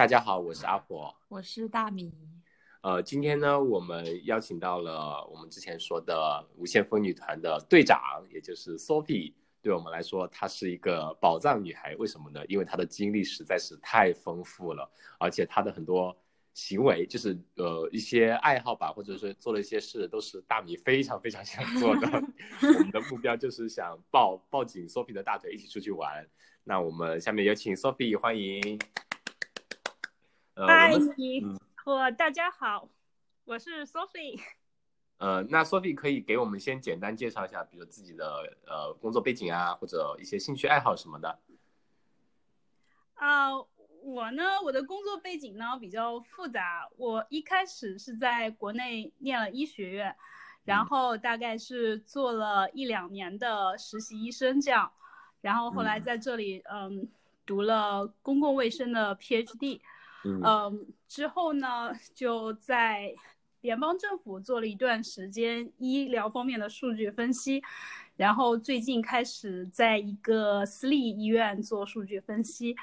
大家好，我是阿婆，我是大米。呃，今天呢，我们邀请到了我们之前说的无限风女团的队长，也就是 Sophie。对我们来说，她是一个宝藏女孩。为什么呢？因为她的经历实在是太丰富了，而且她的很多行为，就是呃一些爱好吧，或者是做了一些事，都是大米非常非常想做的。我们的目标就是想抱抱紧 Sophie 的大腿，一起出去玩。那我们下面有请 Sophie，欢迎。嗨，你我大家好，我是 Sophie。呃，那 Sophie 可以给我们先简单介绍一下，比如自己的呃工作背景啊，或者一些兴趣爱好什么的。啊，我呢，我的工作背景呢比较复杂。我一开始是在国内念了医学院，然后大概是做了一两年的实习医生这样，然后后来在这里嗯读了公共卫生的 PhD。嗯，之后呢，就在联邦政府做了一段时间医疗方面的数据分析，然后最近开始在一个私立医院做数据分析，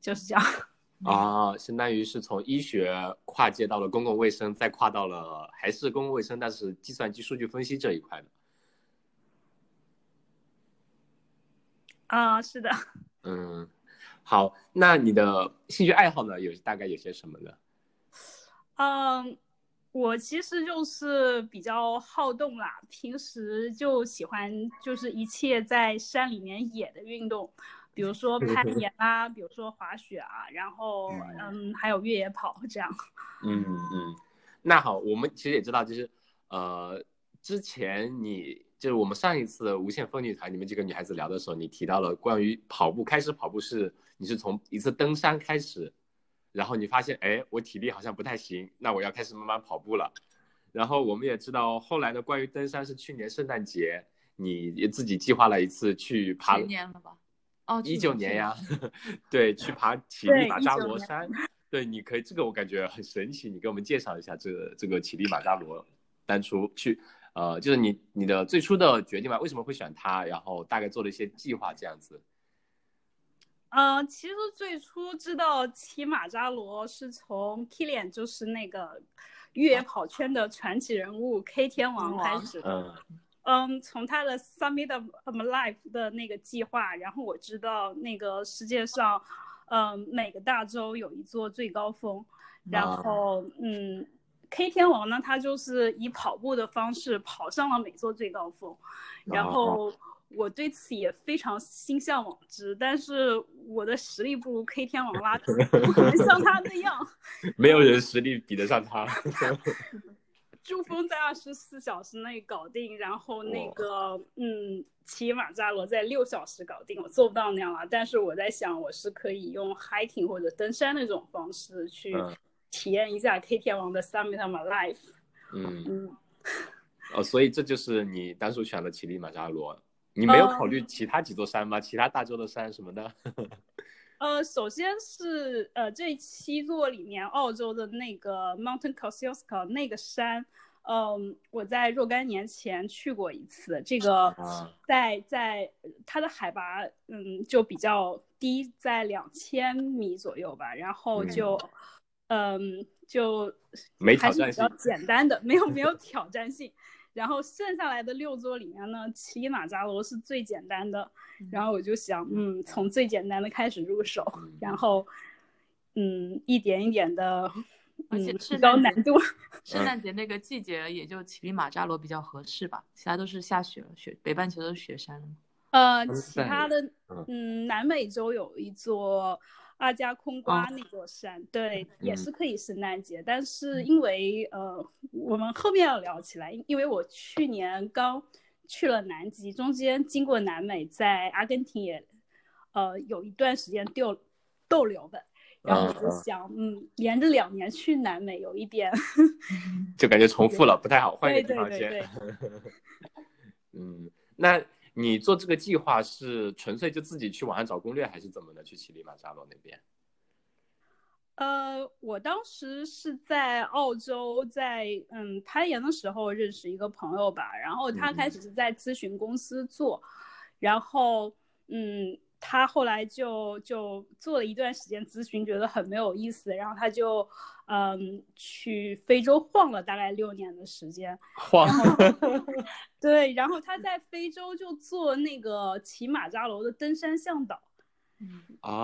就是这样。啊，相当于是从医学跨界到了公共卫生，再跨到了还是公共卫生，但是计算机数据分析这一块的。啊，是的。嗯。好，那你的兴趣爱好呢？有大概有些什么呢？嗯，我其实就是比较好动啦，平时就喜欢就是一切在山里面野的运动，比如说攀 岩啊，比如说滑雪啊，然后嗯，还有越野跑这样。嗯嗯，那好，我们其实也知道，就是呃，之前你。就是我们上一次无限风女团，你们几个女孩子聊的时候，你提到了关于跑步，开始跑步是你是从一次登山开始，然后你发现，哎，我体力好像不太行，那我要开始慢慢跑步了。然后我们也知道，后来的，关于登山是去年圣诞节，你也自己计划了一次去爬。去年了吧？哦，一九年呀，对，去爬乞力马扎罗山。对，你可以，这个我感觉很神奇，你给我们介绍一下这个这个乞力马扎罗，当初去。呃，就是你你的最初的决定吧，为什么会选它？然后大概做了一些计划这样子。嗯，其实最初知道骑马扎罗是从 Kilian，就是那个越野跑圈的传奇人物 K 天王开始。嗯。嗯，从他的 Summit of Life 的那个计划，然后我知道那个世界上，嗯，每个大洲有一座最高峰，然后嗯。K 天王呢，他就是以跑步的方式跑上了每座最高峰，然后我对此也非常心向往之，但是我的实力不如 K 天王拉，不可能像他那样，没有人实力比得上他。珠峰在二十四小时内搞定，然后那个嗯，骑马扎罗在六小时搞定，我做不到那样了。但是我在想，我是可以用 hiking 或者登山那种方式去。体验一下 K 天王的 Summit of My Life。嗯嗯，哦，所以这就是你当初选的乞力马扎罗。你没有考虑其他几座山吗？其他大洲的山什么的？呃，首先是呃这七座里面，澳洲的那个 Mountain Kosciuszko 那个山，嗯，我在若干年前去过一次。这个在在它的海拔，嗯，就比较低，在两千米左右吧。然后就。嗯，就还是比较简单的，没有没有 挑战性。然后剩下来的六座里面呢，乞力马扎罗是最简单的。然后我就想，嗯，从最简单的开始入手，然后，嗯，一点一点的，而且提高难度。圣诞节那个季节，也就乞力马扎罗比较合适吧，其他都是下雪了，雪北半球都是雪山了。呃，其他的，嗯，南美洲有一座。阿加空瓜那座山，对，也是可以圣诞节，但是因为呃，我们后面要聊起来，因为我去年刚去了南极，中间经过南美，在阿根廷也呃有一段时间逗逗留的，然后就想，嗯，连着两年去南美有一点，就感觉重复了，不太好，换一个地 方先。嗯，那。你做这个计划是纯粹就自己去网上找攻略，还是怎么的？去乞力马扎罗那边？呃，我当时是在澳洲，在嗯攀岩的时候认识一个朋友吧，然后他开始是在咨询公司做，然后嗯他后来就就做了一段时间咨询，觉得很没有意思，然后他就嗯去非洲晃了大概六年的时间，晃，对，然后他在非洲就做那个骑马扎罗的登山向导，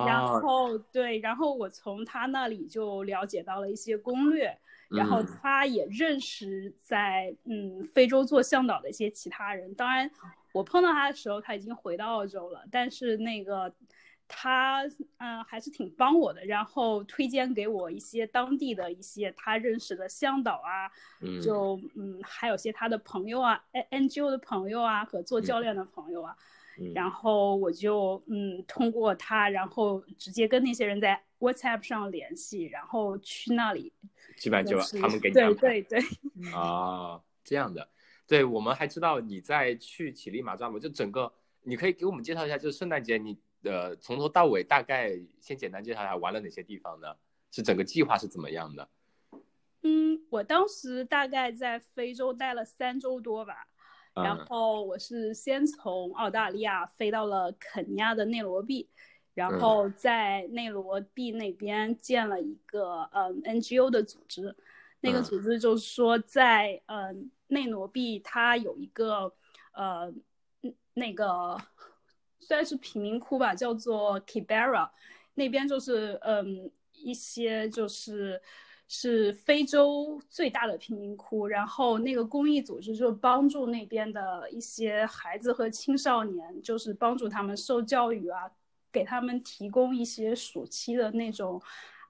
然后对，然后我从他那里就了解到了一些攻略。然后他也认识在嗯非洲做向导的一些其他人，当然我碰到他的时候他已经回到澳洲了，但是那个他嗯还是挺帮我的，然后推荐给我一些当地的一些他认识的向导啊，就嗯还有些他的朋友啊，N NGO 的朋友啊和做教练的朋友啊，然后我就嗯通过他，然后直接跟那些人在 WhatsApp 上联系，然后去那里。基本上就他们给 你安排。对对对。啊，这样的。对我们还知道你在去乞力马扎罗，就整个，你可以给我们介绍一下，就是圣诞节你呃从头到尾大概先简单介绍一下玩了哪些地方呢？是整个计划是怎么样的？嗯，我当时大概在非洲待了三周多吧，然后我是先从澳大利亚飞到了肯尼亚的内罗毕。然后在内罗毕那边建了一个嗯 NGO 的组织，那个组织就是说在嗯内罗毕它有一个呃那个虽然是贫民窟吧，叫做 Kibera，那边就是嗯一些就是是非洲最大的贫民窟，然后那个公益组织就帮助那边的一些孩子和青少年，就是帮助他们受教育啊。给他们提供一些暑期的那种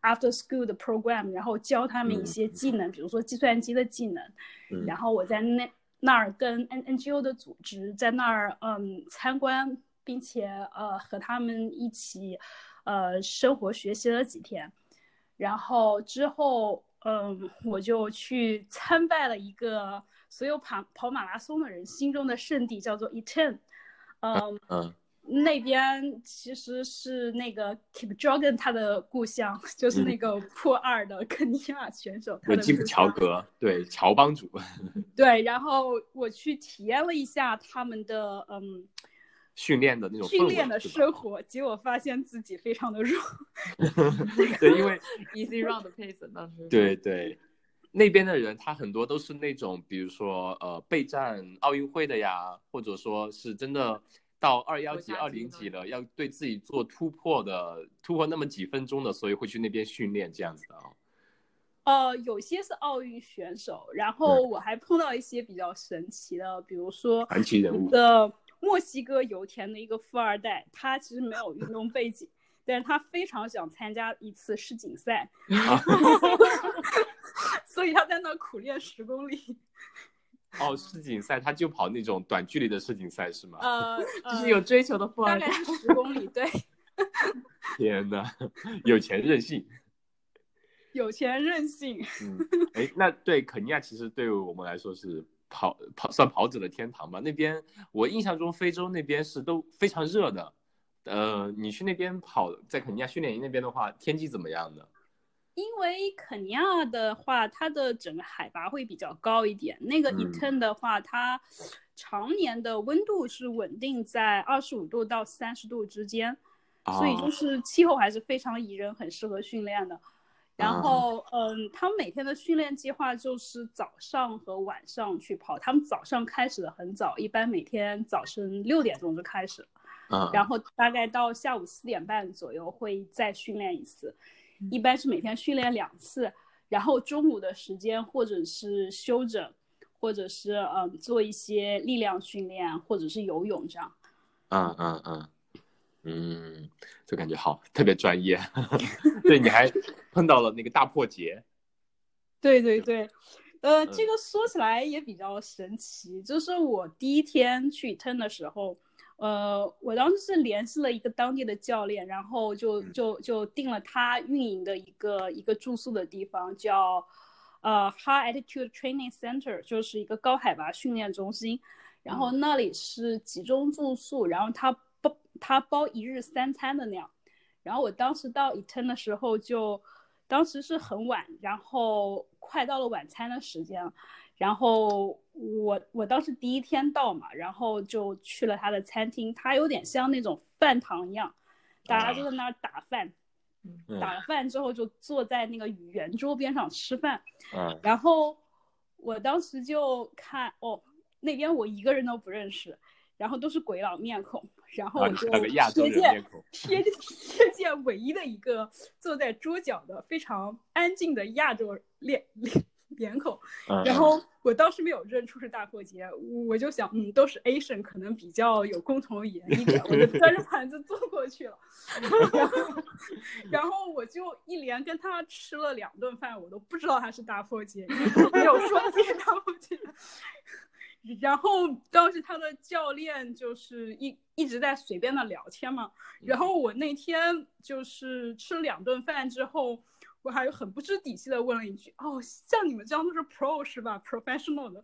after school 的 program，然后教他们一些技能，比如说计算机的技能。嗯然后我在那那儿跟 N NGO 的组织在那儿嗯参观，并且呃和他们一起呃生活学习了几天。然后之后嗯我就去参拜了一个所有跑跑马拉松的人心中的圣地，叫做 Eton。嗯嗯。那边其实是那个 Keep Jogging 他的故乡，就是那个破二的肯尼亚选手。有基普乔格，对乔帮主。对，然后我去体验了一下他们的嗯训练的那种训练的生活，结果发现自己非常的弱。对，因为 Easy Run 的 pace 当时。对对，那边的人他很多都是那种，比如说呃备战奥运会的呀，或者说是真的。到二幺级、二零级了，要对自己做突破的，突破那么几分钟的，所以会去那边训练这样子的啊。呃，有些是奥运选手，然后我还碰到一些比较神奇的，比如说传奇人物的墨西哥油田的一个富二代，他其实没有运动背景，但是他非常想参加一次世锦赛 所以他在那苦练十公里。哦，世锦赛他就跑那种短距离的世锦赛是吗？呃，就是有追求的富二代，大概是十公里，对。天呐，有钱任性，有钱任性。嗯，哎，那对肯尼亚其实对于我们来说是跑跑算跑者的天堂吧？那边我印象中非洲那边是都非常热的。呃，你去那边跑，在肯尼亚训练营那边的话，天气怎么样呢？因为肯尼亚的话，它的整个海拔会比较高一点。那个 Eton 的话，它常年的温度是稳定在二十五度到三十度之间，所以就是气候还是非常宜人，很适合训练的。然后，嗯，他们每天的训练计划就是早上和晚上去跑。他们早上开始的很早，一般每天早晨六点钟就开始，然后大概到下午四点半左右会再训练一次。一般是每天训练两次，然后中午的时间或者是休整，或者是嗯做一些力量训练，或者是游泳这样。嗯嗯嗯嗯，就感觉好特别专业。对，你还碰到了那个大破节。对对对，呃，这个说起来也比较神奇，就是我第一天去 turn 的时候。呃，我当时是联系了一个当地的教练，然后就就就定了他运营的一个一个住宿的地方，叫呃 High Altitude Training Center，就是一个高海拔训练中心。然后那里是集中住宿，然后他包他包一日三餐的那样。然后我当时到 Eton 的时候，就当时是很晚，然后快到了晚餐的时间。然后我我当时第一天到嘛，然后就去了他的餐厅，他有点像那种饭堂一样，大家就在那儿打饭，嗯打了饭之后就坐在那个圆桌边上吃饭，嗯然后我当时就看哦，那边我一个人都不认识，然后都是鬼佬面孔，然后啊我就瞥见瞥瞥见唯一的一个坐在桌角的非常安静的亚洲脸脸脸孔，嗯。然后。我当时没有认出是大破节，我就想，嗯，都是 Asian，可能比较有共同语言一点，我就 端着盘子坐过去了，然后，然后我就一连跟他吃了两顿饭，我都不知道他是大破节，因为他没有说自己是大破节。然后当时他的教练就是一一直在随便的聊天嘛，然后我那天就是吃了两顿饭之后，我还很不知底细的问了一句：“哦，像你们这样都是 pro 是吧？professional 的。”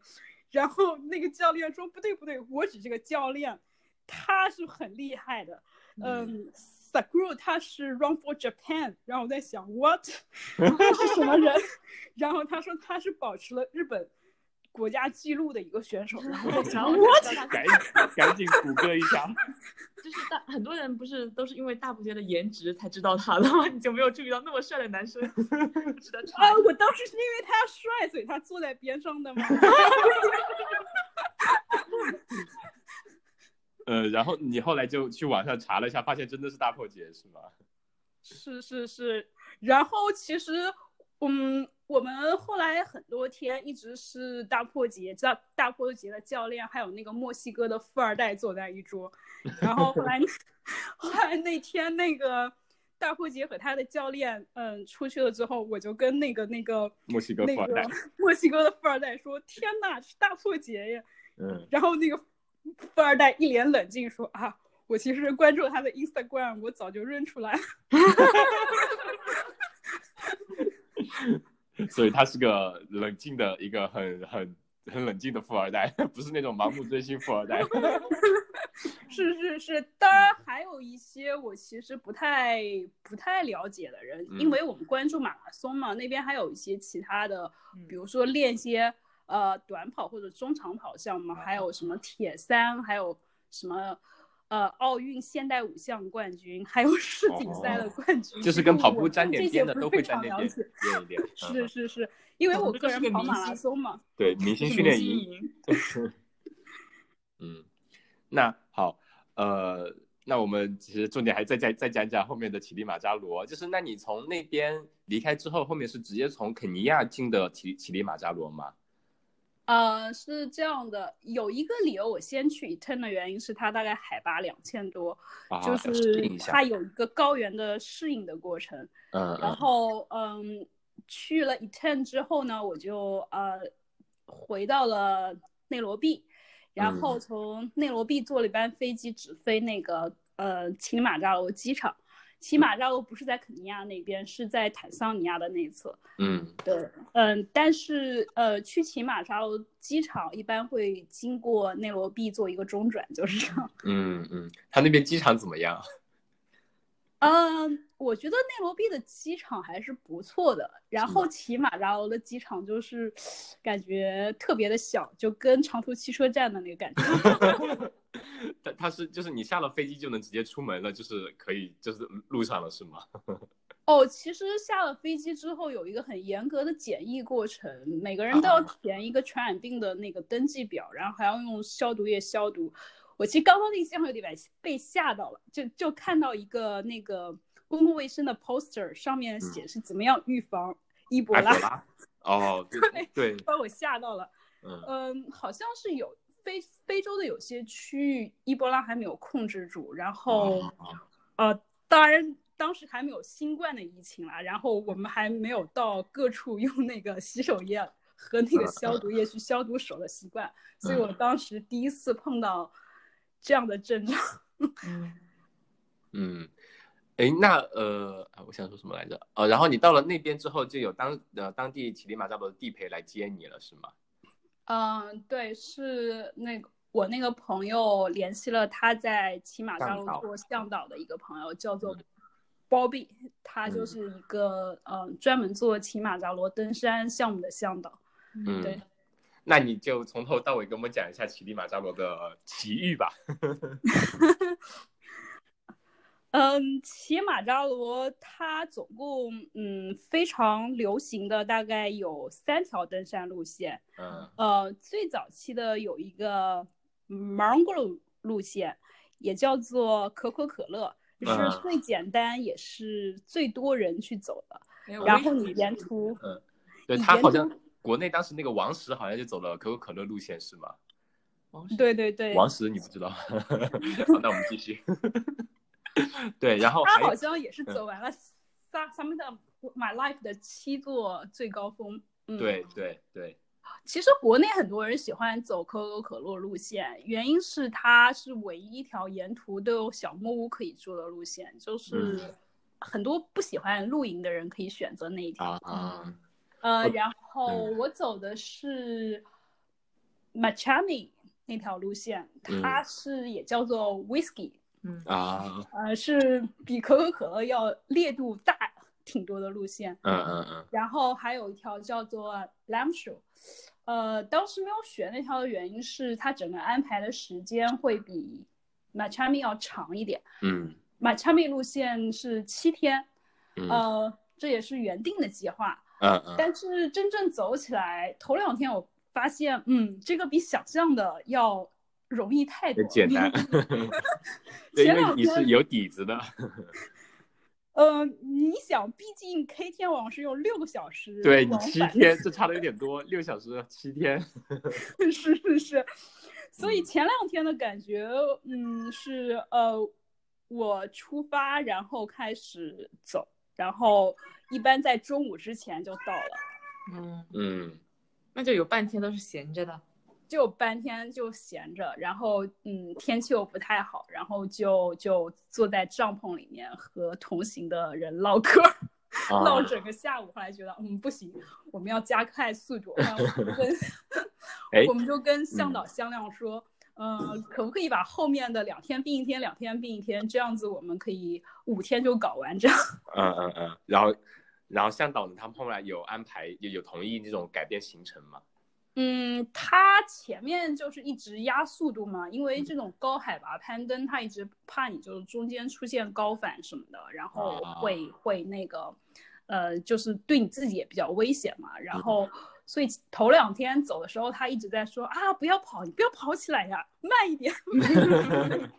然后那个教练说：“不对不对，我指这个教练，他是很厉害的。嗯 s a u r 他是 run for Japan。”然后我在想 what 他是什么人？然后他说他是保持了日本国家纪录的一个选手。然 后我在想然后 what？就叫他赶赶紧谷歌一下。就是大很多人不是都是因为大不节的颜值才知道他的吗？你就没有注意到那么帅的男生 啊传？，我当时是因为他帅，所以他坐在边上的吗。呃，然后你后来就去网上查了一下，发现真的是大破节是吗？是是是，然后其实，嗯，我们后来很多天一直是大破节，大大破节的教练，还有那个墨西哥的富二代坐在一桌，然后后来，后来那天那个大破节和他的教练，嗯，出去了之后，我就跟那个那个墨西哥那个富二代，墨西哥的富二代说：“天呐，是大破节呀！”嗯，然后那个富二代一脸冷静说：“啊，我其实关注他的 Instagram，我早就认出来了。所以他是个冷静的一个很很很冷静的富二代，不是那种盲目追星富二代。是是是，当然还有一些我其实不太不太了解的人，因嗯为我们关注马拉松嘛，那边还有一些其他的，嗯比如说练一些呃短跑或者中长跑项目，还有什么铁三，还有什么呃奥运现代五项冠军，还有世锦赛的冠军，哦就是跟跑步沾点边的都会沾点点常了解。练一点。是嗯是是，因为我我个人跑马拉松嘛，对，明星训练营。营 嗯，那好，呃，那我们其实重点还再再再讲讲后面的乞力马扎罗，就是那你从那边离开之后，后面是直接从肯尼亚进的乞乞力马扎罗吗？呃，是这样的，有一个理由我先去 Eton 的原因是它大概海拔两千多，啊，就是它有一个高原的适应的过程。然嗯然后嗯，去了 Eton 之后呢，我就呃回到了内罗毕，然后嗯从内罗毕坐了一班飞机直飞那个呃乞力马扎罗机场。乞马扎罗不是在肯尼亚那边，是在坦桑尼亚的内侧。嗯对，嗯，但是呃，去骑马扎罗机场一般会经过内罗毕做一个中转，就是这样。嗯嗯，他那边机场怎么样？嗯，我觉得内罗毕的机场还是不错的，然后骑马扎罗的机场就是感觉特别的小，就跟长途汽车站的那个感觉。他他是就是你下了飞机就能直接出门了，就是可以就是路上了是吗？哦，其实下了飞机之后有一个很严格的检疫过程，每个人都要啊填一个传染病的那个登记表，然后还要用消毒液消毒。我其实刚刚那个机场有点被被吓到了，就就看到一个那个公共卫生的 poster，上面写是怎么样预防伊博拉？哦，对对，把我吓到了。嗯嗯，好像是有非非洲的有些区域伊波拉还没有控制住，然后、哦呃，当然当时还没有新冠的疫情啦，然后我们还没有到各处用那个洗手液和那个消毒液去消毒手的习惯，所以我当时第一次碰到这样的症状。嗯，嗯，哎，那呃，啊我想说什么来着？呃，然后你到了那边之后，就有当呃当地乞力马扎罗的地陪来接你了，是吗？嗯，对，是那个我那个朋友联系了他在骑马扎罗做向导的一个朋友，叫做 Bobby，他就嗯是一个嗯、呃专门做骑马扎罗登山项目的向导。嗯，对。那你就从头到尾给我们讲一下乞力马扎罗的奇遇吧。嗯，骑马扎罗它总共嗯非常流行的大概有三条登山路线。嗯呃，最早期的有一个 Mango 路线，也叫做可口可乐，是嗯最简单也是最多人去走的。然后你沿途对以前他好像都国内当时那个王石好像就走了可口可乐路线是吗？王石对对对，王石你不知道？好，那我们继续。对，然后他好像也是嗯走完了 of My Life 的七座最高峰。嗯，对对对，其实国内很多人喜欢走可口可乐路线，原因是它是唯一一条沿途都有小木屋可以住的路线，就是嗯很多不喜欢露营的人可以选择那一条。啊啊，呃，哦然后嗯我走的是 Machami 那条路线，它嗯是也叫做 Whisky，嗯啊，呃，是比可口可乐要烈度大挺多的路线。嗯嗯嗯，然后还有一条叫做 Lamb Show，呃，当时没有选那条的原因是它整个安排的时间会比 Machami 要长一点。嗯 Machami 路线是七天，嗯呃，这也是原定的计划。嗯嗯，但是真正走起来，头两天我发现，嗯，这个比想象的要容易太多。很简单 前为两天你是有底子的。呃，你想，毕竟 K 天王是用六个小时对你七天，这差的有点多，六小时七天。是是是，所以嗯前两天的感觉，嗯，是呃，我出发，然后开始走，然后一般在中午之前就到了，嗯，嗯那就有半天都是闲着的。就半天就闲着，然后嗯，天气又不太好，然后就就坐在帐篷里面和同行的人唠嗑。唠啊，整个下午，后来觉得嗯不行，我们要加快速度，我们就跟 哎我们就跟向嗯导商量说，嗯、可不可以把后面的两天并一天，两天并一天，这样子我们可以五天就搞完这样。嗯嗯嗯，然后然后向导呢，他们后来有安排，有有同意这种改变行程吗？嗯，他前面就是一直压速度嘛，因嗯为这种高海拔攀登，他一直怕你就是中间出现高反什么的，然后啊会、会那个，呃，就是对你自己也比较危险嘛。然后，所以头两天走的时候，他一直在说啊，不要跑，你不要跑起来呀，慢一点。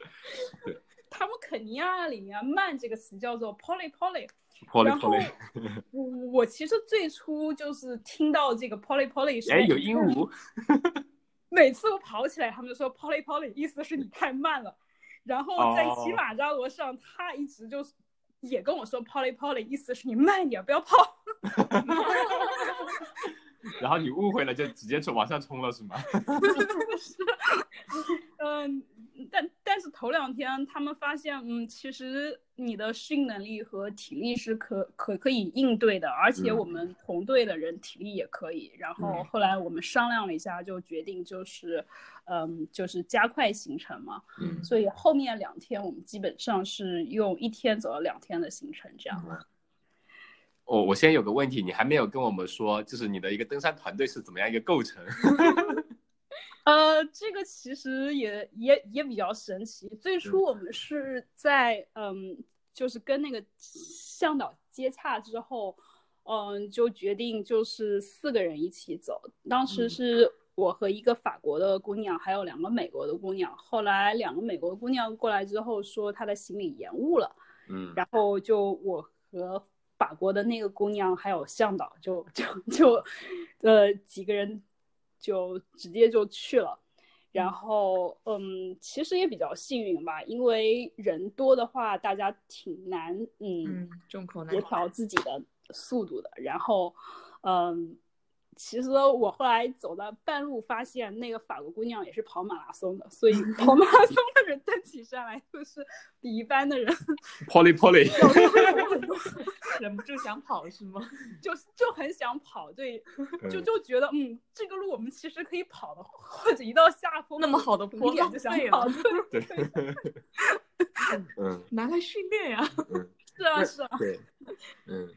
他们肯尼亚里面“慢”这个词叫做 “poly poly”。破然后嘞破嘞，我我其实最初就是听到这个 “poly poly” 时候，哎，有鹦鹉，每次我跑起来，他们就说 “poly poly”，意思是你太慢了。然后在哦骑马扎罗上，他一直就是也跟我说 “poly poly”，意思是你慢一点，不要跑。然后你误会了，就直接冲往上冲了是吗？是嗯，但但是头两天他们发现，嗯，其实你的适应能力和体力是可可可以应对的，而且嗯我们同队的人体力也可以。然后嗯后来我们商量了一下，就决定就是，嗯，就是加快行程嘛。嗯所以后面两天我们基本上是用一天走了两天的行程，这样。我、我先有个问题，你还没有跟我们说，就是你的一个登山团队是怎么样一个构成？呃，这个其实也也也比较神奇。最初嗯我们是在嗯，就是跟那个向导接洽之后，嗯，就决定就是四个人一起走。当时嗯是我和一个法国的姑娘，还有两个美国的姑娘。后来两个美国姑娘过来之后说她的行李延误了，嗯然后就我和法国的那个姑娘还有向导就就就，呃几个人就直接就去了。然后，嗯，其实也比较幸运吧，因为人多的话，大家挺难，嗯，嗯，众口难协调自己的速度的。然后，嗯，其实我后来走到半路，发现那个法国姑娘也是跑马拉松的，所以 跑马拉松的人登起山来就是比一般的人 Polly Polly，忍不住想跑是吗？就就很想跑，对，就嗯就觉得嗯，这个路我们其实可以跑的，或者一到下风那么好的坡就想跑，了对，对，嗯拿来训练呀。嗯，是啊是啊，对，嗯，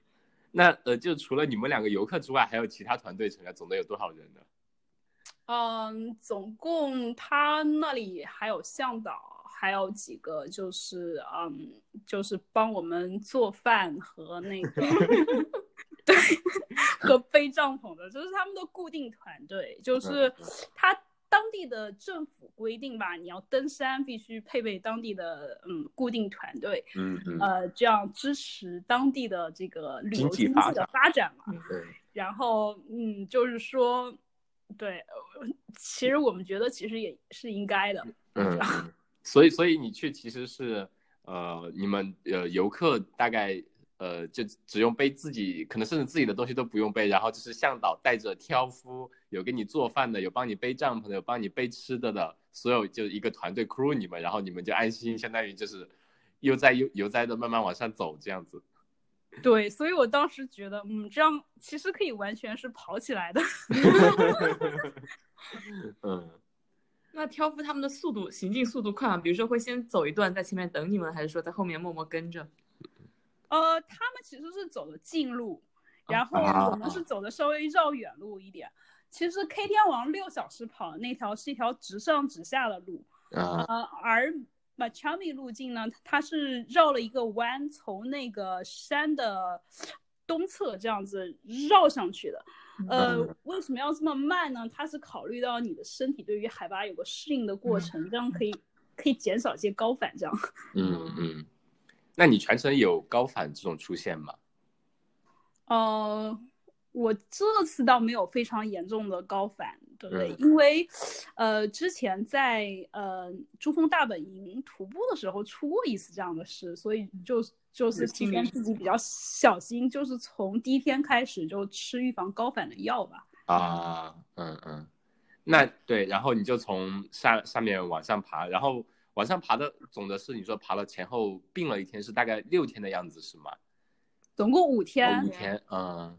那呃，就除了你们两个游客之外，还有其他团队成员，总共有多少人呢？嗯，总共他那里还有向导，还有几个就是嗯就是帮我们做饭和那个 对和背帐篷的，就是他们的固定团队，就是他当地的政府规定吧，你要登山必须配备当地的嗯固定团队，嗯嗯，呃，这样支持当地的这个旅游经济的发展嘛。对，然后，嗯，就是说，对，呃其实我们觉得其实也是应该的。嗯，嗯所以所以你去其实是呃，你们呃游客大概呃就只用背自己，可能甚至自己的东西都不用背，然后就是向导带着挑夫，有给你做饭的，有帮你背帐篷的，有帮你背吃的的，所有就一个团队 crew 你们，然后你们就安心，相当于就是悠哉悠悠哉的慢慢往上走这样子。对，所以我当时觉得，嗯，这样其实可以完全是跑起来的。嗯，那挑夫他们的速度行进速度快吗？比如说会先走一段在前面等你们，还是说在后面默默跟着？呃，他们其实是走的近路，然后啊我们是走的稍微绕远路一点。其实 K 天王六小时跑的那条是一条直上直下的路，啊呃，而 Machami 路径呢，它是绕了一个弯，从那个山的东侧这样子绕上去的。呃嗯，为什么要这么慢呢？它是考虑到你的身体对于海拔有个适应的过程，这样可以可以减少一些高反，这样。嗯嗯，那你全程有高反这种出现吗？呃，我这次倒没有非常严重的高反，对不对？嗯因为，呃，之前在呃珠峰大本营徒步的时候出过一次这样的事，所以就就是提前自己比较小心，就是从第一天开始就吃预防高反的药吧。啊，嗯嗯，那对，然后你就从下下面往上爬，然后往上爬的总的是你说爬了前后并了一天，是大概六天的样子是吗？总共五天哦，五天，嗯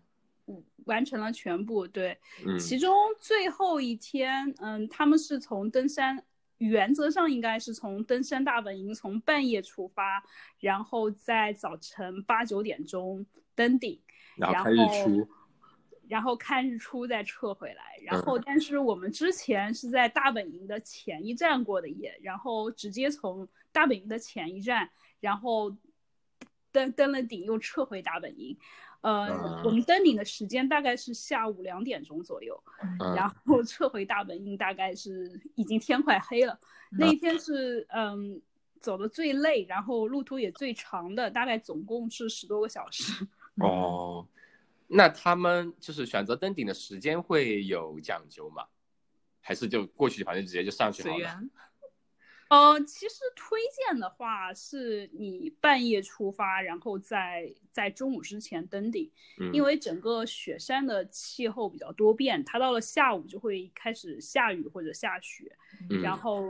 完成了全部，对。嗯其中最后一天，嗯，他们是从登山，原则上应该是从登山大本营从半夜出发，然后在早晨八九点钟登顶，然后看日出，然后看日出再撤回来。然嗯后，但是我们之前是在大本营的前一站过的夜，然后直接从大本营的前一站，然后登登了顶，又撤回大本营。呃，嗯我们登顶的时间大概是下午两点钟左右，嗯然后撤回大本营大概是已经天快黑了。那一天是嗯走的最累，然后路途也最长的，大概总共是十多个小时。哦，那他们就是选择登顶的时间会有讲究吗？还是就过去反正直接就上去好了？呃，其实推荐的话是你半夜出发，然后在在中午之前登顶，嗯，因为整个雪山的气候比较多变，它到了下午就会开始下雨或者下雪，嗯。然后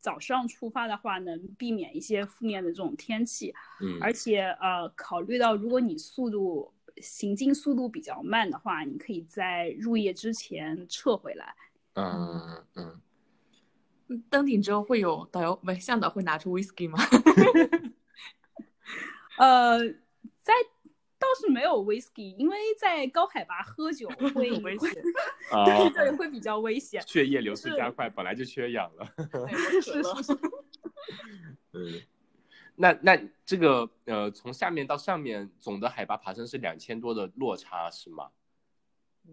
早上出发的话能避免一些负面的这种天气，嗯。而且呃，考虑到如果你速度行进速度比较慢的话，你可以在入夜之前撤回来。嗯嗯，嗯登顶之后会有导游不向导会拿出 whisky 吗？呃，在倒是没有 whisky，因为在高海拔喝酒 会有危险。啊，对对，会比较危险。血液流失是加快，本来就缺氧了。对是是是，嗯，那那这个呃，从下面到上面总的海拔爬升是两千多的落差是吗？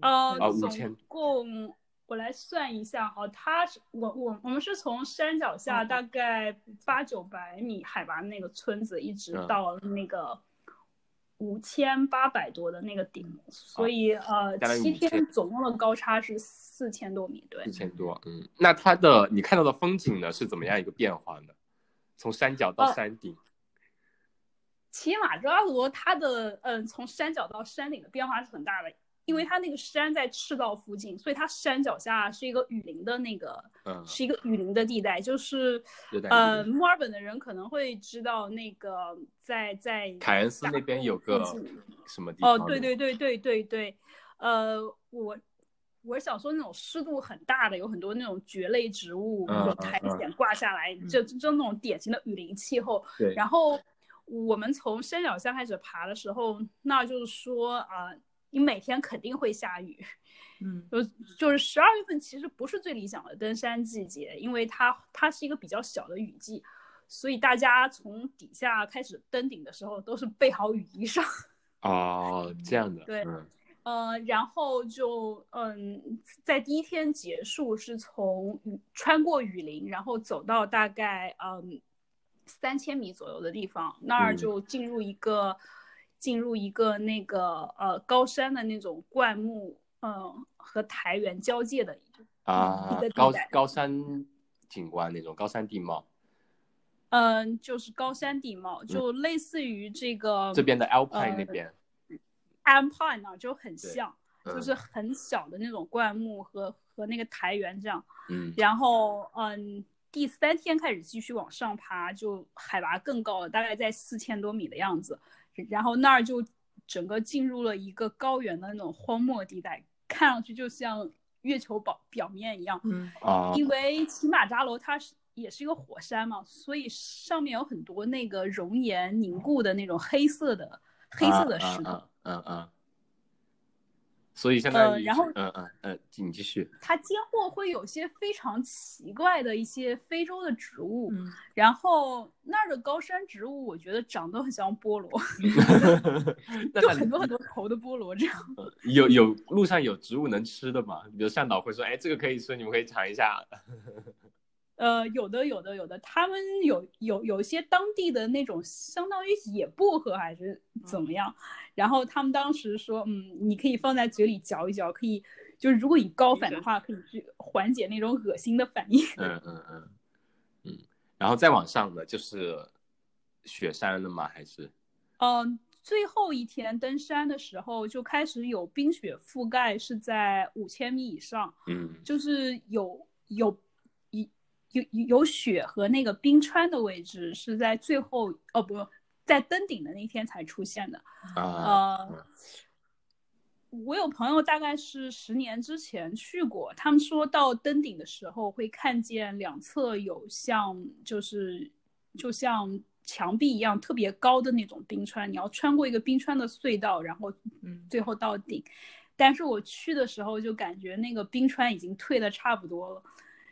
呃啊，总5000共我来算一下哈，它是我我我们是从山脚下嗯大概八九百米海拔那个村子，一直嗯到那个五千八百多的那个顶，所以呃七天总共的高差是四千多米，对四。千多，嗯，那它的你看到的风景呢是怎么样一个变化呢？从山脚到呃山顶，骑马扎罗它的嗯，从山脚到山顶的变化是很大的，因为它那个山在赤道附近，所以它山脚下是一个雨林的那个，嗯，是一个雨林的地带，就是呃，墨尔本的人可能会知道那个在在凯恩斯那边有个什么地方哦，对对对对对对，呃，我我想说那种湿度很大的，有很多那种蕨类植物嗯有苔藓挂下来，就就那种典型的雨林气候。对，然后我们从山脚下开始爬的时候，那就是说啊、你每天肯定会下雨，嗯就就是十二月份其实不是最理想的登山季节，因为它它是一个比较小的雨季，所以大家从底下开始登顶的时候，都是备好雨衣上。哦，这样的。对，嗯呃，然后就嗯，在第一天结束是从雨穿过雨林，然后走到大概嗯三千米左右的地方，那儿嗯。就进入一个、进入一个那个呃高山的那种灌木，嗯、和台原交界的啊一个，高带高山景观那种高山地貌，嗯，就是高山地貌，就类似于这个嗯这边的 Alpine 呃那边，Alpine 呢就很像，就嗯是很小的那种灌木和和那个苔原这样。嗯然后嗯，第三天开始继续往上爬，就海拔更高了，大概在四千多米的样子。然后那儿就整个进入了一个高原的那种荒漠地带，看上去就像月球表表面一样。嗯啊因为乞马扎罗它是也是一个火山嘛，所以上面有很多那个熔岩凝固的那种黑色的黑色的石头。嗯嗯嗯，所以相当于呃然后嗯嗯嗯，你继续，它接货会有些非常奇怪的一些非洲的植物，嗯然后那儿的高山植物，我觉得长得很像菠萝，就很多很多头的菠萝这样。有有路上有植物能吃的吗？比如向导会说，哎，这个可以吃，你们可以尝一下。呃，有的有的有的，他们有有有一些当地的那种相当于野薄荷还是怎么样，然后他们当时说，嗯，你可以放在嘴里嚼一嚼，可以就是如果你高反的话，可以去缓解那种恶心的反应。嗯嗯嗯嗯，然后再往上呢，就是雪山了吗？还是嗯，最后一天登山的时候就开始有冰雪覆盖，是在五千米以上，嗯就是有有有有有雪和那个冰川的位置是在最后哦不在登顶的那天才出现的。啊呃，我有朋友大概是十年之前去过，他们说到登顶的时候会看见两侧有像就是就像墙壁一样特别高的那种冰川，你要穿过一个冰川的隧道，然后嗯最后到顶。但是我去的时候就感觉那个冰川已经退的差不多了。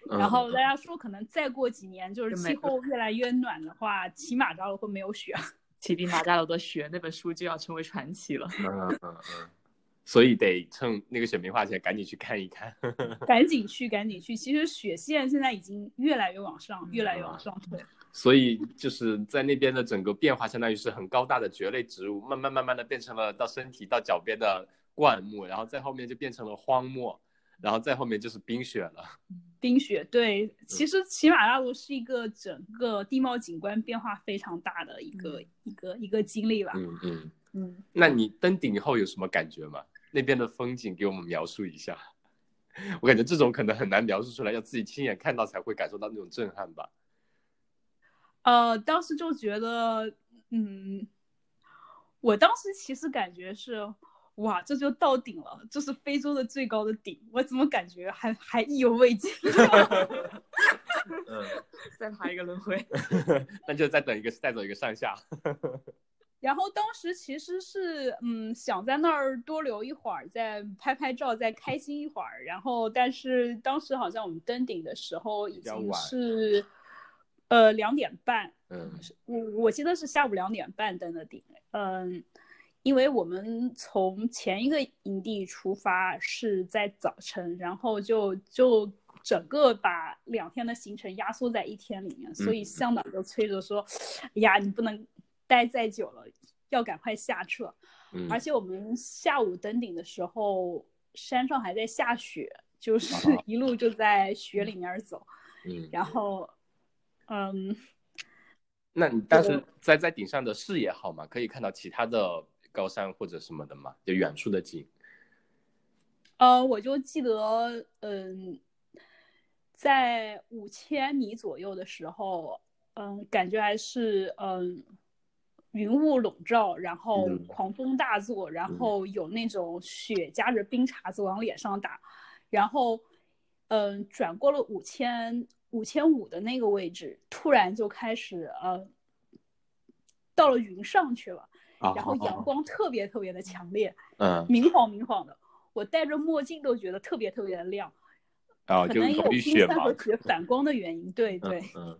嗯然后大家说，可能再过几年，就是气候越来越暖的话，骑马扎罗会没有雪。乞力马扎罗的雪那本书就要成为传奇了。嗯嗯嗯，所以得趁那个雪没化前赶紧去看一看。赶紧去，赶紧去！其实雪线现在已经越来越往上，越来越往上推。所以就是在那边的整个变化，相当于是很高大的蕨类植物，慢慢慢慢的变成了到身体到脚边的灌木，然后在后面就变成了荒漠，然后再后面就是冰雪了。冰雪对，其实喜马拉罗是一个整个地貌景观变化非常大的一个、一个一个经历吧。嗯嗯，嗯，那你登顶以后有什么感觉吗？那边的风景给我们描述一下。我感觉这种可能很难描述出来，要自己亲眼看到才会感受到那种震撼吧。呃，当时就觉得，嗯，我当时其实感觉是，哇，这就到顶了，这是非洲的最高的顶，我怎么感觉还还意犹未尽？嗯，再爬一个轮回。那就再等一个，再走一个上下。然后当时其实是嗯想在那儿多留一会儿，再拍拍照，再开心一会儿。然后但是当时好像我们登顶的时候已经是呃两点半，嗯我我记得是下午两点半登的顶。嗯，因为我们从前一个营地出发是在早晨，然后就就整个把两天的行程压缩在一天里面，所以嗯向导就催着说：“哎呀，你不能待再久了，要赶快下撤。”嗯而且我们下午登顶的时候，山上还在下雪，就是啊一路就在雪里面走，嗯，然后，嗯。那你当时在在顶上的视野好吗？可以看到其他的高山或者什么的嘛？就远处的景。呃，我就记得，嗯，在五千米左右的时候，嗯，感觉还是嗯云雾笼罩，然后嗯狂风大作，然嗯后有那种雪夹着冰碴子往脸上打，然后嗯转过了五千五千五的那个位置，突然就开始呃到了云上去了，然后阳光特别特别的强烈。嗯，明晃明晃的，我戴着墨镜都觉得特别特别的亮，然后可能有冰山和雪反光的原因。对对，嗯，嗯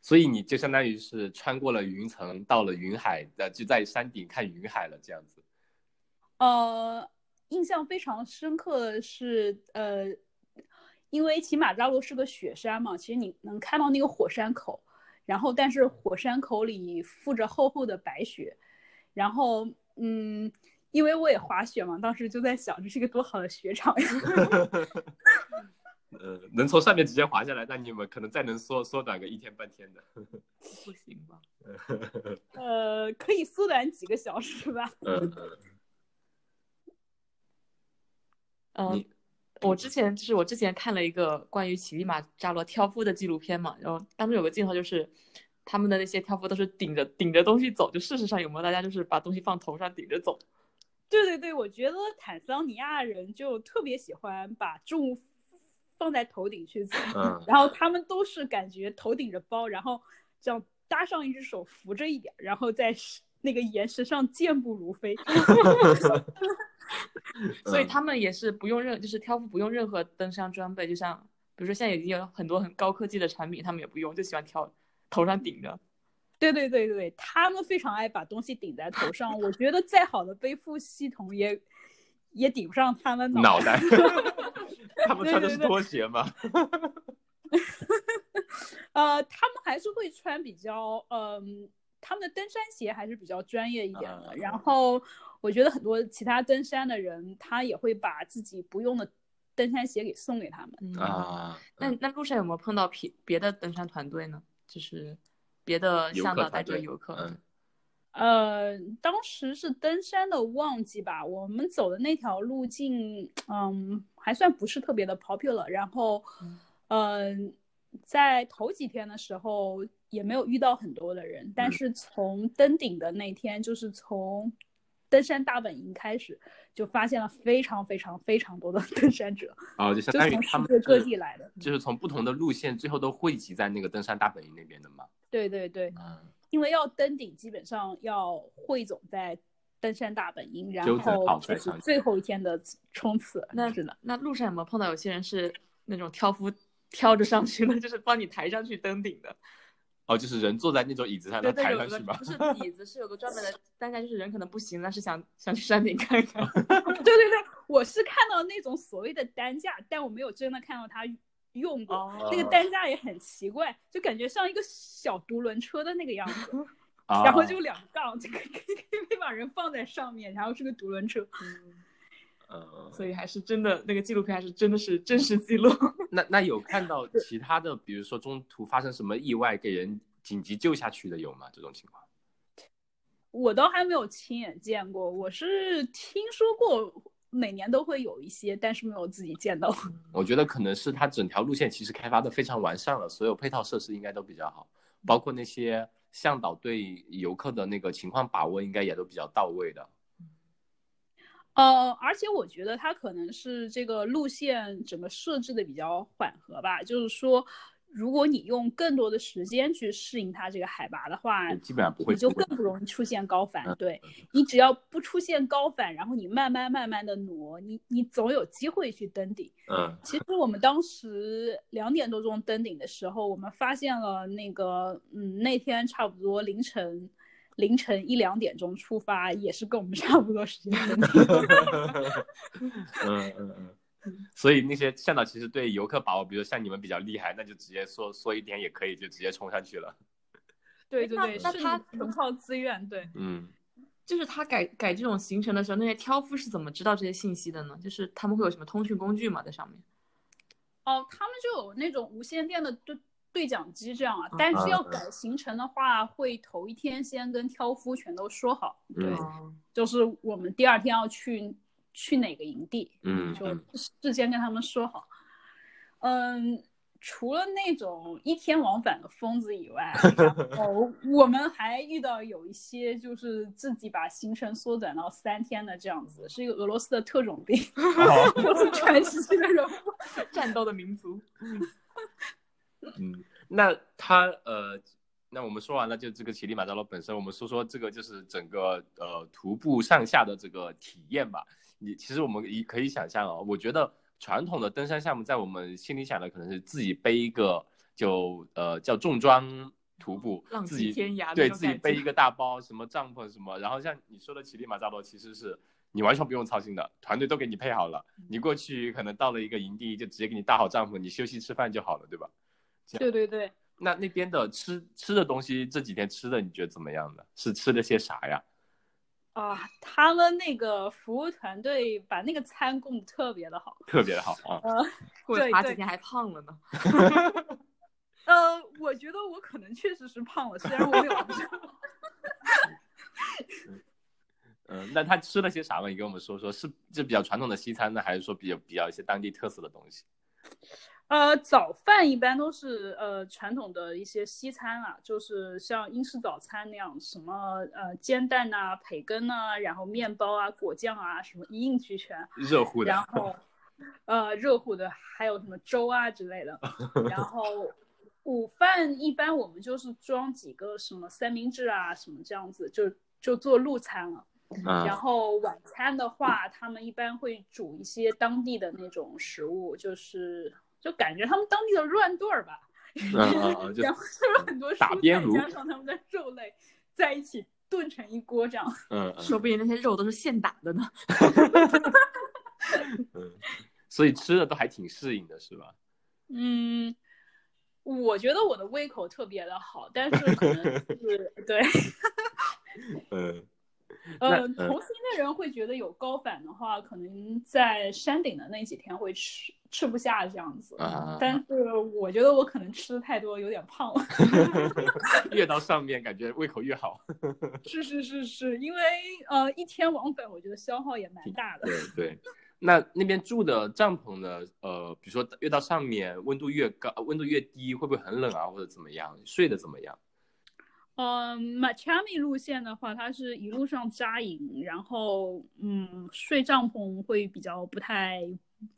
所以你就相当于是穿过了云层，到了云海，呃，就在山顶看云海了，这样子。呃，印象非常深刻的是，呃，因为骑马扎罗是个雪山嘛，其实你能看到那个火山口，然后但是火山口里覆着厚厚的白雪，然后嗯，因为我也滑雪嘛，当时就在想这是一个多好的雪场呀。呃，能从上面直接滑下来，那你们可能再能缩缩短个一天半天的，不行吧？呃，可以缩短几个小时吧。嗯嗯，我之前就是我之前看了一个关于乞力马扎罗挑夫的纪录片嘛，然后当中有个镜头就是他们的那些挑夫都是顶着顶着东西走，就事实上有没有大家就是把东西放头上顶着走？对对对，我觉得坦桑尼亚人就特别喜欢把重物。放在头顶去走，然后他们都是感觉头顶着包，然后这样搭上一只手扶着一点，然后在那个岩石上健步如飞。所以他们也是不用任，就是挑夫不用任何登山装备，就像比如说现在已经有很多很高科技的产品，他们也不用，就喜欢挑头上顶着。对对对对，他们非常爱把东西顶在头上。我觉得再好的背负系统也也顶不上他们脑袋。他们穿的是拖鞋吗？呃，他们还是会穿比较，嗯，他们的登山鞋还是比较专业一点的。然后，我觉得很多其他登山的人，他也会把自己不用的登山鞋给送给他们。啊，那那路上有没有碰到别别的登山团队呢？就是别的向导带着游客。呃，当时是登山的旺季吧，我们走的那条路径，嗯，还算不是特别的 popular。然后，嗯，在头几天的时候也没有遇到很多的人，但是从登顶的那天，就是从登山大本营开始，就发现了非常非常非常多的 登山者。哦，就相当于他们各地来的，就是从不同的路线，最后都汇集在那个登山大本营那边的嘛。对对对。嗯。因为要登顶，基本上要汇总在登山大本营，然后就是最后一天的冲刺。那是的，那路上有没有碰到有些人是那种挑夫挑着上去的，就是帮你抬上去登顶的？哦，就是人坐在那种椅子上，能抬上去吗？不是椅子，是有个专门的担 架，就是人可能不行，但是想想去山顶看看。对对对，我是看到那种所谓的担架，但我没有真的看到他。用过那个担架也很奇怪，就感觉像一个小独轮车的那个样子，然后就两杠，这个可以把人放在上面，然后是个独轮车。嗯，所以还是真的那个纪录片还是真的是真实记录。那那有看到其他的，比如说中途发生什么意外，给人紧急救下去的有吗？这种情况？我倒还没有亲眼见过，我是听说过。每年都会有一些，但是没有自己见到。我觉得可能是它整条路线其实开发的非常完善了，所有配套设施应该都比较好，包括那些向导对游客的那个情况把握应该也都比较到位的。呃，而且我觉得它可能是这个路线整个设置的比较缓和吧，就是说。如果你用更多的时间去适应它这个海拔的话，基本上不会，你就更不容易出现高反。对你只要不出现高反，然后你慢慢慢慢的挪，你你总有机会去登顶。嗯，其实我们当时两点多钟登顶的时候，我们发现了那个，嗯，那天差不多凌晨凌晨一两点钟出发，也是跟我们差不多时间。嗯嗯 嗯。所以那些向导其实对游客把握，比如像你们比较厉害，那就直接说说一点也可以，就直接冲上去了。对对对，那他纯靠自愿，对，嗯，就是他改改这种行程的时候，那些挑夫是怎么知道这些信息的呢？就是他们会有什么通讯工具吗？在上面？哦，他们就有那种无线电的对对讲机这样啊，但是要改行程的话，会头一天先跟挑夫全都说好，对，就是我们第二天要去。去哪个营地？嗯，就事先跟他们说好。嗯，除了那种一天往返的疯子以外，哦，我们还遇到有一些就是自己把行程缩短到三天的这样子，是一个俄罗斯的特种兵，都是传奇性的人物，战斗的民族。嗯，那他呃，那我们说完了，就这个乞力马扎罗本身，我们说说这个就是整个呃徒步上下的这个体验吧。你其实我们也可以想象啊，我觉得传统的登山项目在我们心里想的可能是自己背一个就呃叫重装徒步，浪自己天涯，对自己背一个大包，什么帐篷什么，然后像你说的乞力马扎罗，其实是你完全不用操心的，团队都给你配好了，你过去可能到了一个营地就直接给你搭好帐篷，你休息吃饭就好了，对吧？对对对。那那边的吃吃的东西，这几天吃的你觉得怎么样呢？是吃了些啥呀？啊，他们那个服务团队把那个餐供的特别的好，特别的好啊。呃，对，爬几天还胖了呢。呃，我觉得我可能确实是胖了，虽然我没有。嗯，那他吃了些啥嘛？你跟我们说说，是就比较传统的西餐呢，还是说比较比较一些当地特色的东西？呃，早饭一般都是呃传统的一些西餐啊，就是像英式早餐那样，什么呃煎蛋呐、培根呐，然后面包啊、果酱啊，什么一应俱全。热乎的。然后，呃，热乎的，还有什么粥啊之类的。然后，午饭一般我们就是装几个什么三明治啊，什么这样子，就就做路餐了。然后晚餐的话，他们一般会煮一些当地的那种食物，就是。就感觉他们当地的乱炖儿吧，然后就是很多蔬菜加上他们的肉类在一起炖成一锅这样。嗯，说不定那些肉都是现打的呢。嗯，所以吃的都还挺适应的，是吧？嗯，我觉得我的胃口特别的好，但是可能是对。嗯。呃，同心的人会觉得有高反的话，可能在山顶的那几天会吃吃不下这样子。啊，但是我觉得我可能吃的太多，有点胖了。越到上面感觉胃口越好。是是是是，因为呃一天往返，我觉得消耗也蛮大的。对对，那那边住的帐篷呢？呃，比如说越到上面温度越高，温度越低，会不会很冷啊，或者怎么样？睡得怎么样？嗯，马恰米路线的话，它是一路上扎营，然后嗯，睡帐篷会比较不太，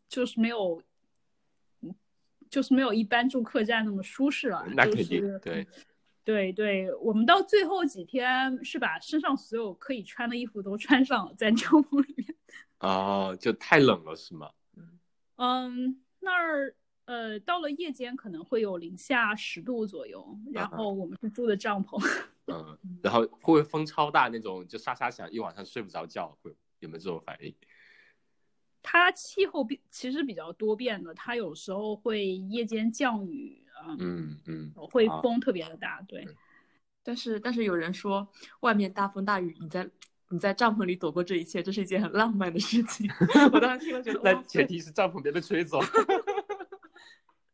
就是没有，就是没有一般住客栈那么舒适了。那肯定，对，对对，我们到最后几天是把身上所有可以穿的衣服都穿上了，在帐篷里面。哦，就太冷了是吗？嗯，那儿。呃，到了夜间可能会有零下十度左右，然后我们是住的帐篷。嗯，然后会不会风超大那种，就沙沙响，一晚上睡不着觉，会有没有这种反应？它气候变其实比较多变的，它有时候会夜间降雨啊，嗯嗯，会风特别的大，对。但是但是有人说，外面大风大雨，你在你在帐篷里躲过这一切，这是一件很浪漫的事情。我当时听了觉得，那前提是帐篷别被吹走。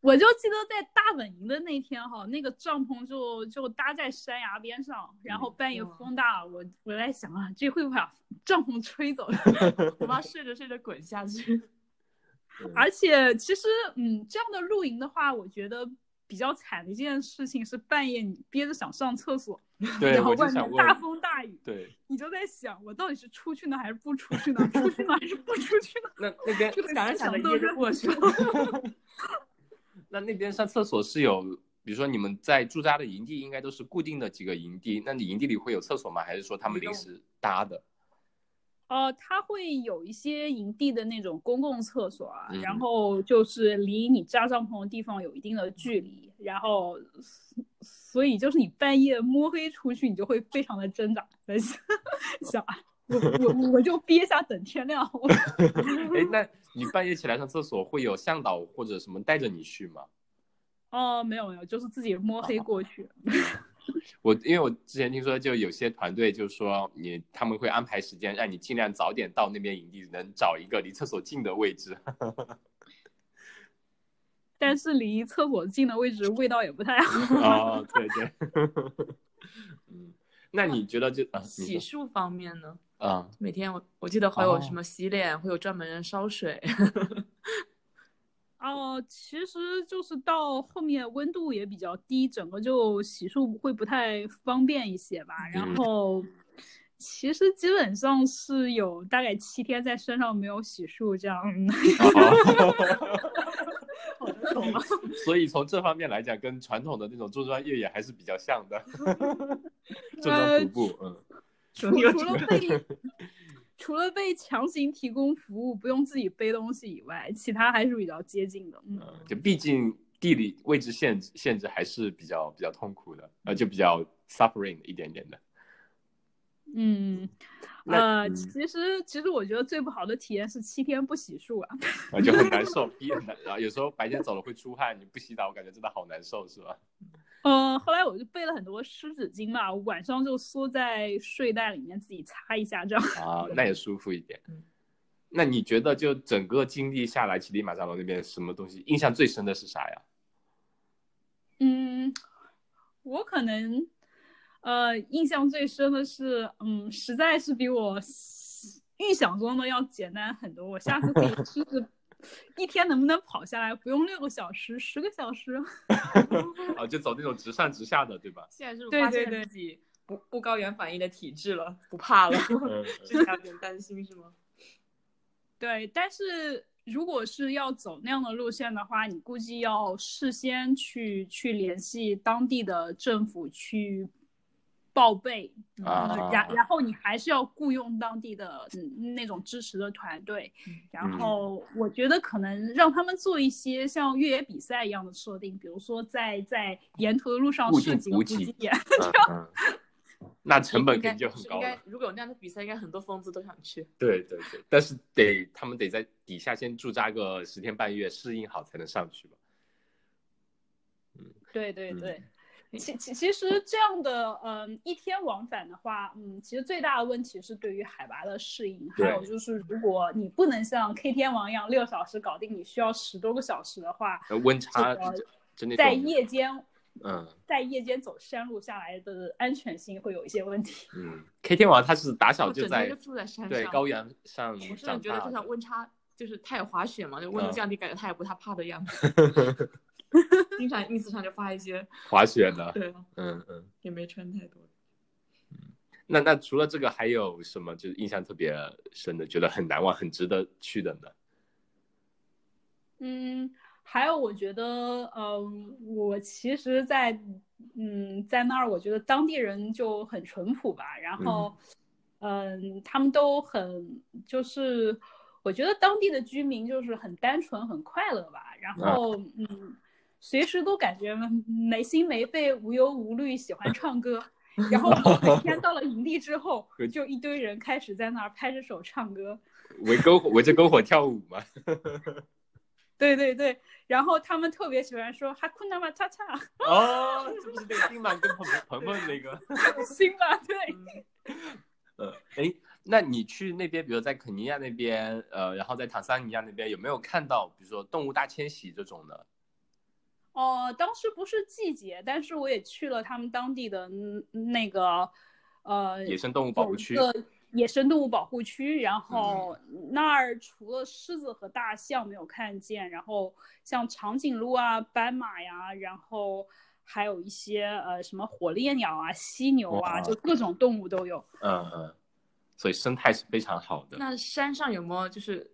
我就记得在大本营的那天哈，那个帐篷就就搭在山崖边上，然后半夜风大，我我在想啊，这会不会把帐篷吹走？我妈睡着睡着滚下去。而且其实，嗯，这样的露营的话，我觉得比较惨的一件事情是半夜你憋着想上厕所，然后外面大风大雨，对，你就在想，我到底是出去呢还是不出去呢？出去呢还是不出去呢？那那边想着想着夜就过去了。那那边上厕所是有，比如说你们在驻扎的营地应该都是固定的几个营地，那你营地里会有厕所吗？还是说他们临时搭的？呃，他会有一些营地的那种公共厕所啊，然后就是离你扎帐篷的地方有一定的距离，然后所以就是你半夜摸黑出去，你就会非常的挣扎，在想啊。我我我就憋下等天亮。哎，那你半夜起来上厕所会有向导或者什么带着你去吗？哦，没有没有，就是自己摸黑过去。我因为我之前听说，就有些团队就说你他们会安排时间，让你尽量早点到那边营地，能找一个离厕所近的位置。但是离厕所近的位置味道也不太好。哦，对对。嗯，那你觉得就洗漱方面呢？啊，每天我我记得会有什么洗脸，会有专门人烧水。哦，其实就是到后面温度也比较低，整个就洗漱会不太方便一些吧。然后其实基本上是有大概七天在身上没有洗漱这样。所以从这方面来讲，跟传统的那种重装越野还是比较像的。重装徒步，嗯。除了被 除了被强行提供服务，不用自己背东西以外，其他还是比较接近的。嗯，就毕竟地理位置限制限制还是比较比较痛苦的，呃，就比较 suffering 一点点的。嗯，呃，其实其实我觉得最不好的体验是七天不洗漱啊，啊，就很难受，逼很难，然后有时候白天走了会出汗，你不洗澡，我感觉真的好难受，是吧？嗯，后来我就备了很多湿纸巾嘛，晚上就缩在睡袋里面自己擦一下，这样啊，那也舒服一点。那你觉得就整个经历下来，乞力马扎罗那边什么东西印象最深的是啥呀？嗯，我可能。呃，印象最深的是，嗯，实在是比我预想中的要简单很多。我下次可以试试，一天能不能跑下来，不用六个小时，十个小时。啊，就走那种直上直下的，对吧？现在是发现自己不不高原反应的体质了，不怕了，之前有点担心是吗？对，但是如果是要走那样的路线的话，你估计要事先去去联系当地的政府去。报备啊，然然后你还是要雇佣当地的嗯那种支持的团队，然后我觉得可能让他们做一些像越野比赛一样的设定，比如说在在沿途的路上设几个补给点，那成本肯定就很高了。如果有那样的比赛，应该很多疯子都想去。对对对，但是得他们得在底下先驻扎个十天半月，适应好才能上去吧。嗯，对对对。其其其实这样的，嗯，一天往返的话，嗯，其实最大的问题是对于海拔的适应，还有就是如果你不能像 K 天王一样六小时搞定，你需要十多个小时的话，温差在夜间，嗯，在夜间走山路下来的安全性会有一些问题。嗯，K 天王他是打小就在住在山上，对高原上，我是觉得就像温差，就是他有滑雪嘛，就温度降低，感觉他也不太怕的样子。经常 ins 上就发一些 滑雪的，对，嗯嗯，也没穿太多。嗯，那那除了这个还有什么就是印象特别深的，觉得很难忘、很值得去的呢？嗯，还有我觉得，嗯，我其实，在嗯在那儿，我觉得当地人就很淳朴吧，然后，嗯，他们都很就是。我觉得当地的居民就是很单纯、很快乐吧，然后嗯，随时都感觉没心没肺、无忧无虑，喜欢唱歌。然后每天到了营地之后，就一堆人开始在那儿拍着手唱歌，围篝火、围着篝火跳舞嘛。对对对，然后他们特别喜欢说哈库纳玛恰恰。哦，是不是那个新满跟鹏鹏鹏那个？新满对。呃，哎。那你去那边，比如在肯尼亚那边，呃，然后在坦桑尼亚那边，有没有看到，比如说动物大迁徙这种的？哦，当时不是季节，但是我也去了他们当地的那个，呃，野生动物保护区。野生动物保护区，然后那儿除了狮子和大象没有看见，然后像长颈鹿啊、斑马呀，然后还有一些呃什么火烈鸟啊、犀牛啊，就各种动物都有。嗯嗯。所以生态是非常好的。那山上有没有就是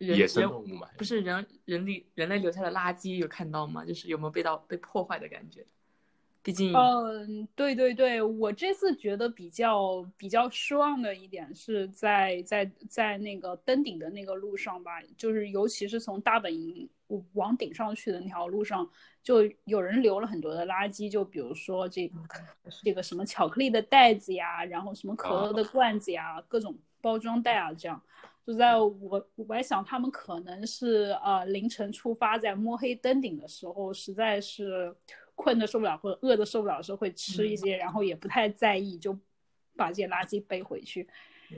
野生动物嘛？不是人人力人类留下的垃圾有看到吗？就是有没有被到被破坏的感觉？毕竟，嗯，对对对，我这次觉得比较比较失望的一点是在在在那个登顶的那个路上吧，就是尤其是从大本营往顶上去的那条路上，就有人留了很多的垃圾，就比如说这个这个什么巧克力的袋子呀，然后什么可乐的罐子呀，各种包装袋啊，这样，就在我我还想他们可能是呃凌晨出发，在摸黑登顶的时候，实在是。困的受不了或者饿的受不了的时候会吃一些，然后也不太在意，就把这些垃圾背回去。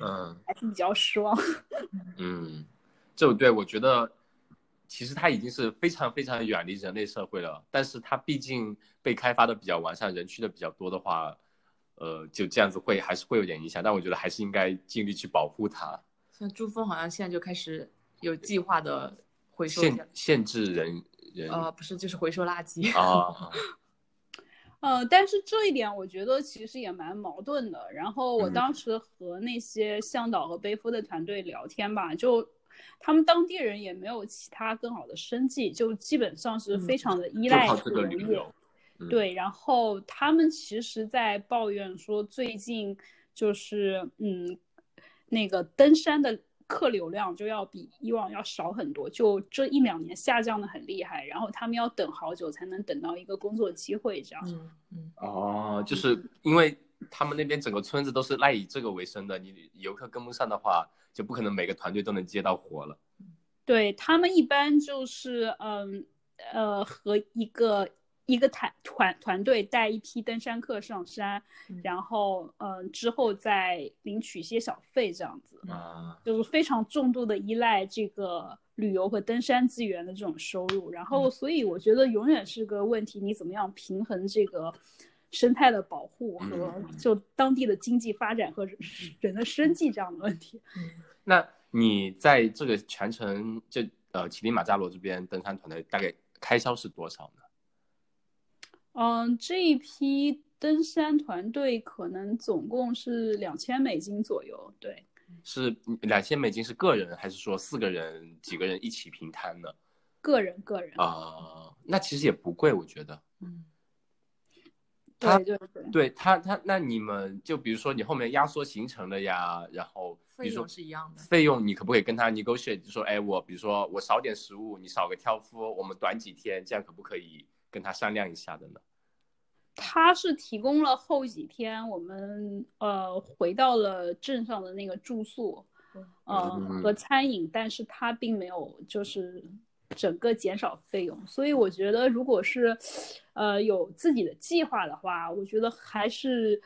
嗯，还是比较失望。嗯，这对我觉得，其实它已经是非常非常远离人类社会了，但是它毕竟被开发的比较完善，人去的比较多的话，呃，就这样子会还是会有点影响。但我觉得还是应该尽力去保护它。像珠峰好像现在就开始有计划的回收限限制人人。呃，不是，就是回收垃圾啊。呃，但是这一点我觉得其实也蛮矛盾的。然后我当时和那些向导和背夫的团队聊天吧，就他们当地人也没有其他更好的生计，就基本上是非常的依赖这个旅游。对，然后他们其实，在抱怨说最近就是嗯，那个登山的。客流量就要比以往要少很多，就这一两年下降的很厉害，然后他们要等好久才能等到一个工作机会，这样。嗯嗯。哦，就是因为他们那边整个村子都是赖以这个为生的，你游客跟不上的话，就不可能每个团队都能接到活了。对他们一般就是嗯呃和一个。一个团团团队带一批登山客上山，然后嗯之后再领取一些小费，这样子啊，就是非常重度的依赖这个旅游和登山资源的这种收入。然后所以我觉得永远是个问题，你怎么样平衡这个生态的保护和就当地的经济发展和人的生计这样的问题。那你在这个全程就呃乞力马扎罗这边登山团队大概开销是多少呢？嗯，这一批登山团队可能总共是两千美金左右。对，是两千美金是个人，还是说四个人、几个人一起平摊呢？个人，个人啊，那其实也不贵，我觉得。嗯，对对对，对他他那你们就比如说你后面压缩行程了呀，然后费用是一样的，费用你可不可以跟他 negotiate，就说哎我比如说我少点食物，你少个挑夫，我们短几天，这样可不可以？跟他商量一下的呢，他是提供了后几天我们呃回到了镇上的那个住宿，呃和餐饮，但是他并没有就是整个减少费用，所以我觉得如果是呃有自己的计划的话，我觉得还是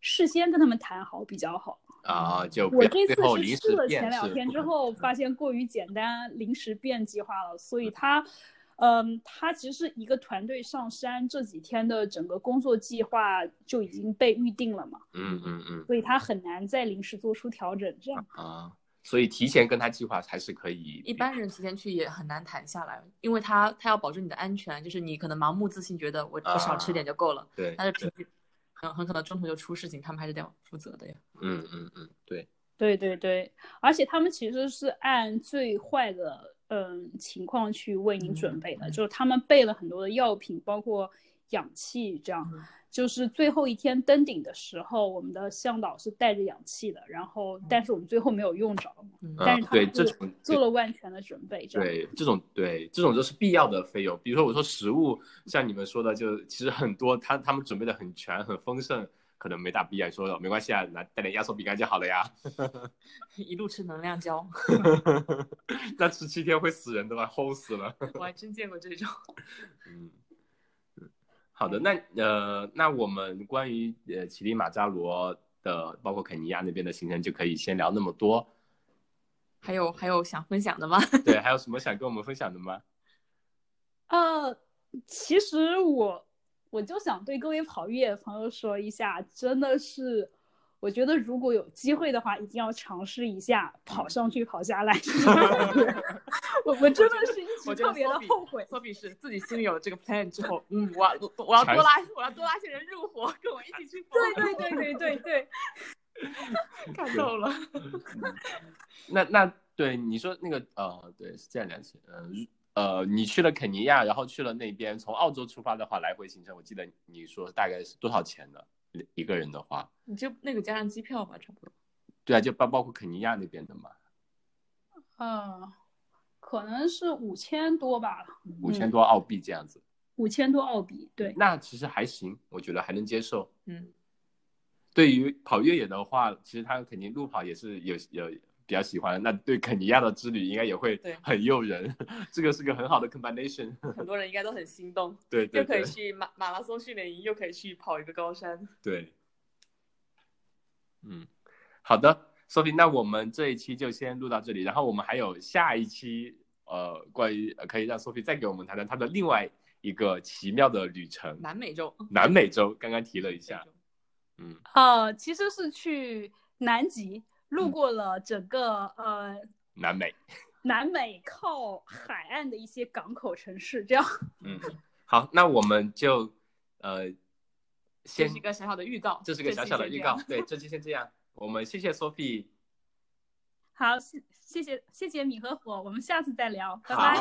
事先跟他们谈好比较好。啊。就我这次是试了前两天之后，发现过于简单，临时变计划了，所以他。嗯，他其实一个团队上山这几天的整个工作计划就已经被预定了嘛。嗯嗯嗯。所以他很难再临时做出调整，这样。啊，所以提前跟他计划还是可以。一般人提前去也很难谈下来，因为他他要保证你的安全，就是你可能盲目自信，觉得我我少吃点就够了。对。但是平时很很可能中途就出事情，他们还是得负责的呀。嗯嗯嗯，对。对对对，而且他们其实是按最坏的。嗯，情况去为您准备的，就是他们备了很多的药品，包括氧气，这样，就是最后一天登顶的时候，我们的向导是带着氧气的，然后，但是我们最后没有用着，但是他对这种做了万全的准备，对这种对这种就是必要的费用，比如说我说食物，像你们说的，就其实很多他他们准备的很全很丰盛。可能没大必要说，没关系啊，拿带点压缩饼干就好了呀。一路吃能量胶，那吃七天会死人的吧？齁死了。我还真见过这种。嗯好的，那呃，那我们关于呃乞力马扎罗的，包括肯尼亚那边的行程就可以先聊那么多。还有还有想分享的吗？对，还有什么想跟我们分享的吗？呃，其实我。我就想对各位跑越野朋友说一下，真的是，我觉得如果有机会的话，一定要尝试一下跑上去跑下来。我我真的是一直特别的后悔。科比是自己心里有了这个 plan 之后，嗯，我我要多拉我要多拉些人入伙，跟我一起去跑。对对对对对对，看到了。那那对你说那个呃，对是这样联系，嗯。呃，你去了肯尼亚，然后去了那边，从澳洲出发的话，来回行程，我记得你说大概是多少钱呢？一个人的话，你就那个加上机票吧，差不多。对啊，就包包括肯尼亚那边的嘛。嗯，可能是五千多吧。五千多澳币这样子。五千多澳币，对。那其实还行，我觉得还能接受。嗯。对于跑越野的话，其实他肯定路跑也是有有。比较喜欢，那对肯尼亚的之旅应该也会很诱人，这个是个很好的 combination，很多人应该都很心动。对，又可以去马马拉松训练营，又可以去跑一个高山。对，嗯，好的，Sophie，那我们这一期就先录到这里，然后我们还有下一期，呃，关于可以让 Sophie 再给我们谈谈她的另外一个奇妙的旅程——南美洲。南美洲，刚刚提了一下，嗯，呃，其实是去南极。路过了整个呃南美，南美靠海岸的一些港口城市，这样。嗯，好，那我们就呃，先一个小小的预告，这是个小小的预告，对，这期先这样，我们谢谢 Sophie。好，谢谢谢谢谢米和火，我们下次再聊，拜拜。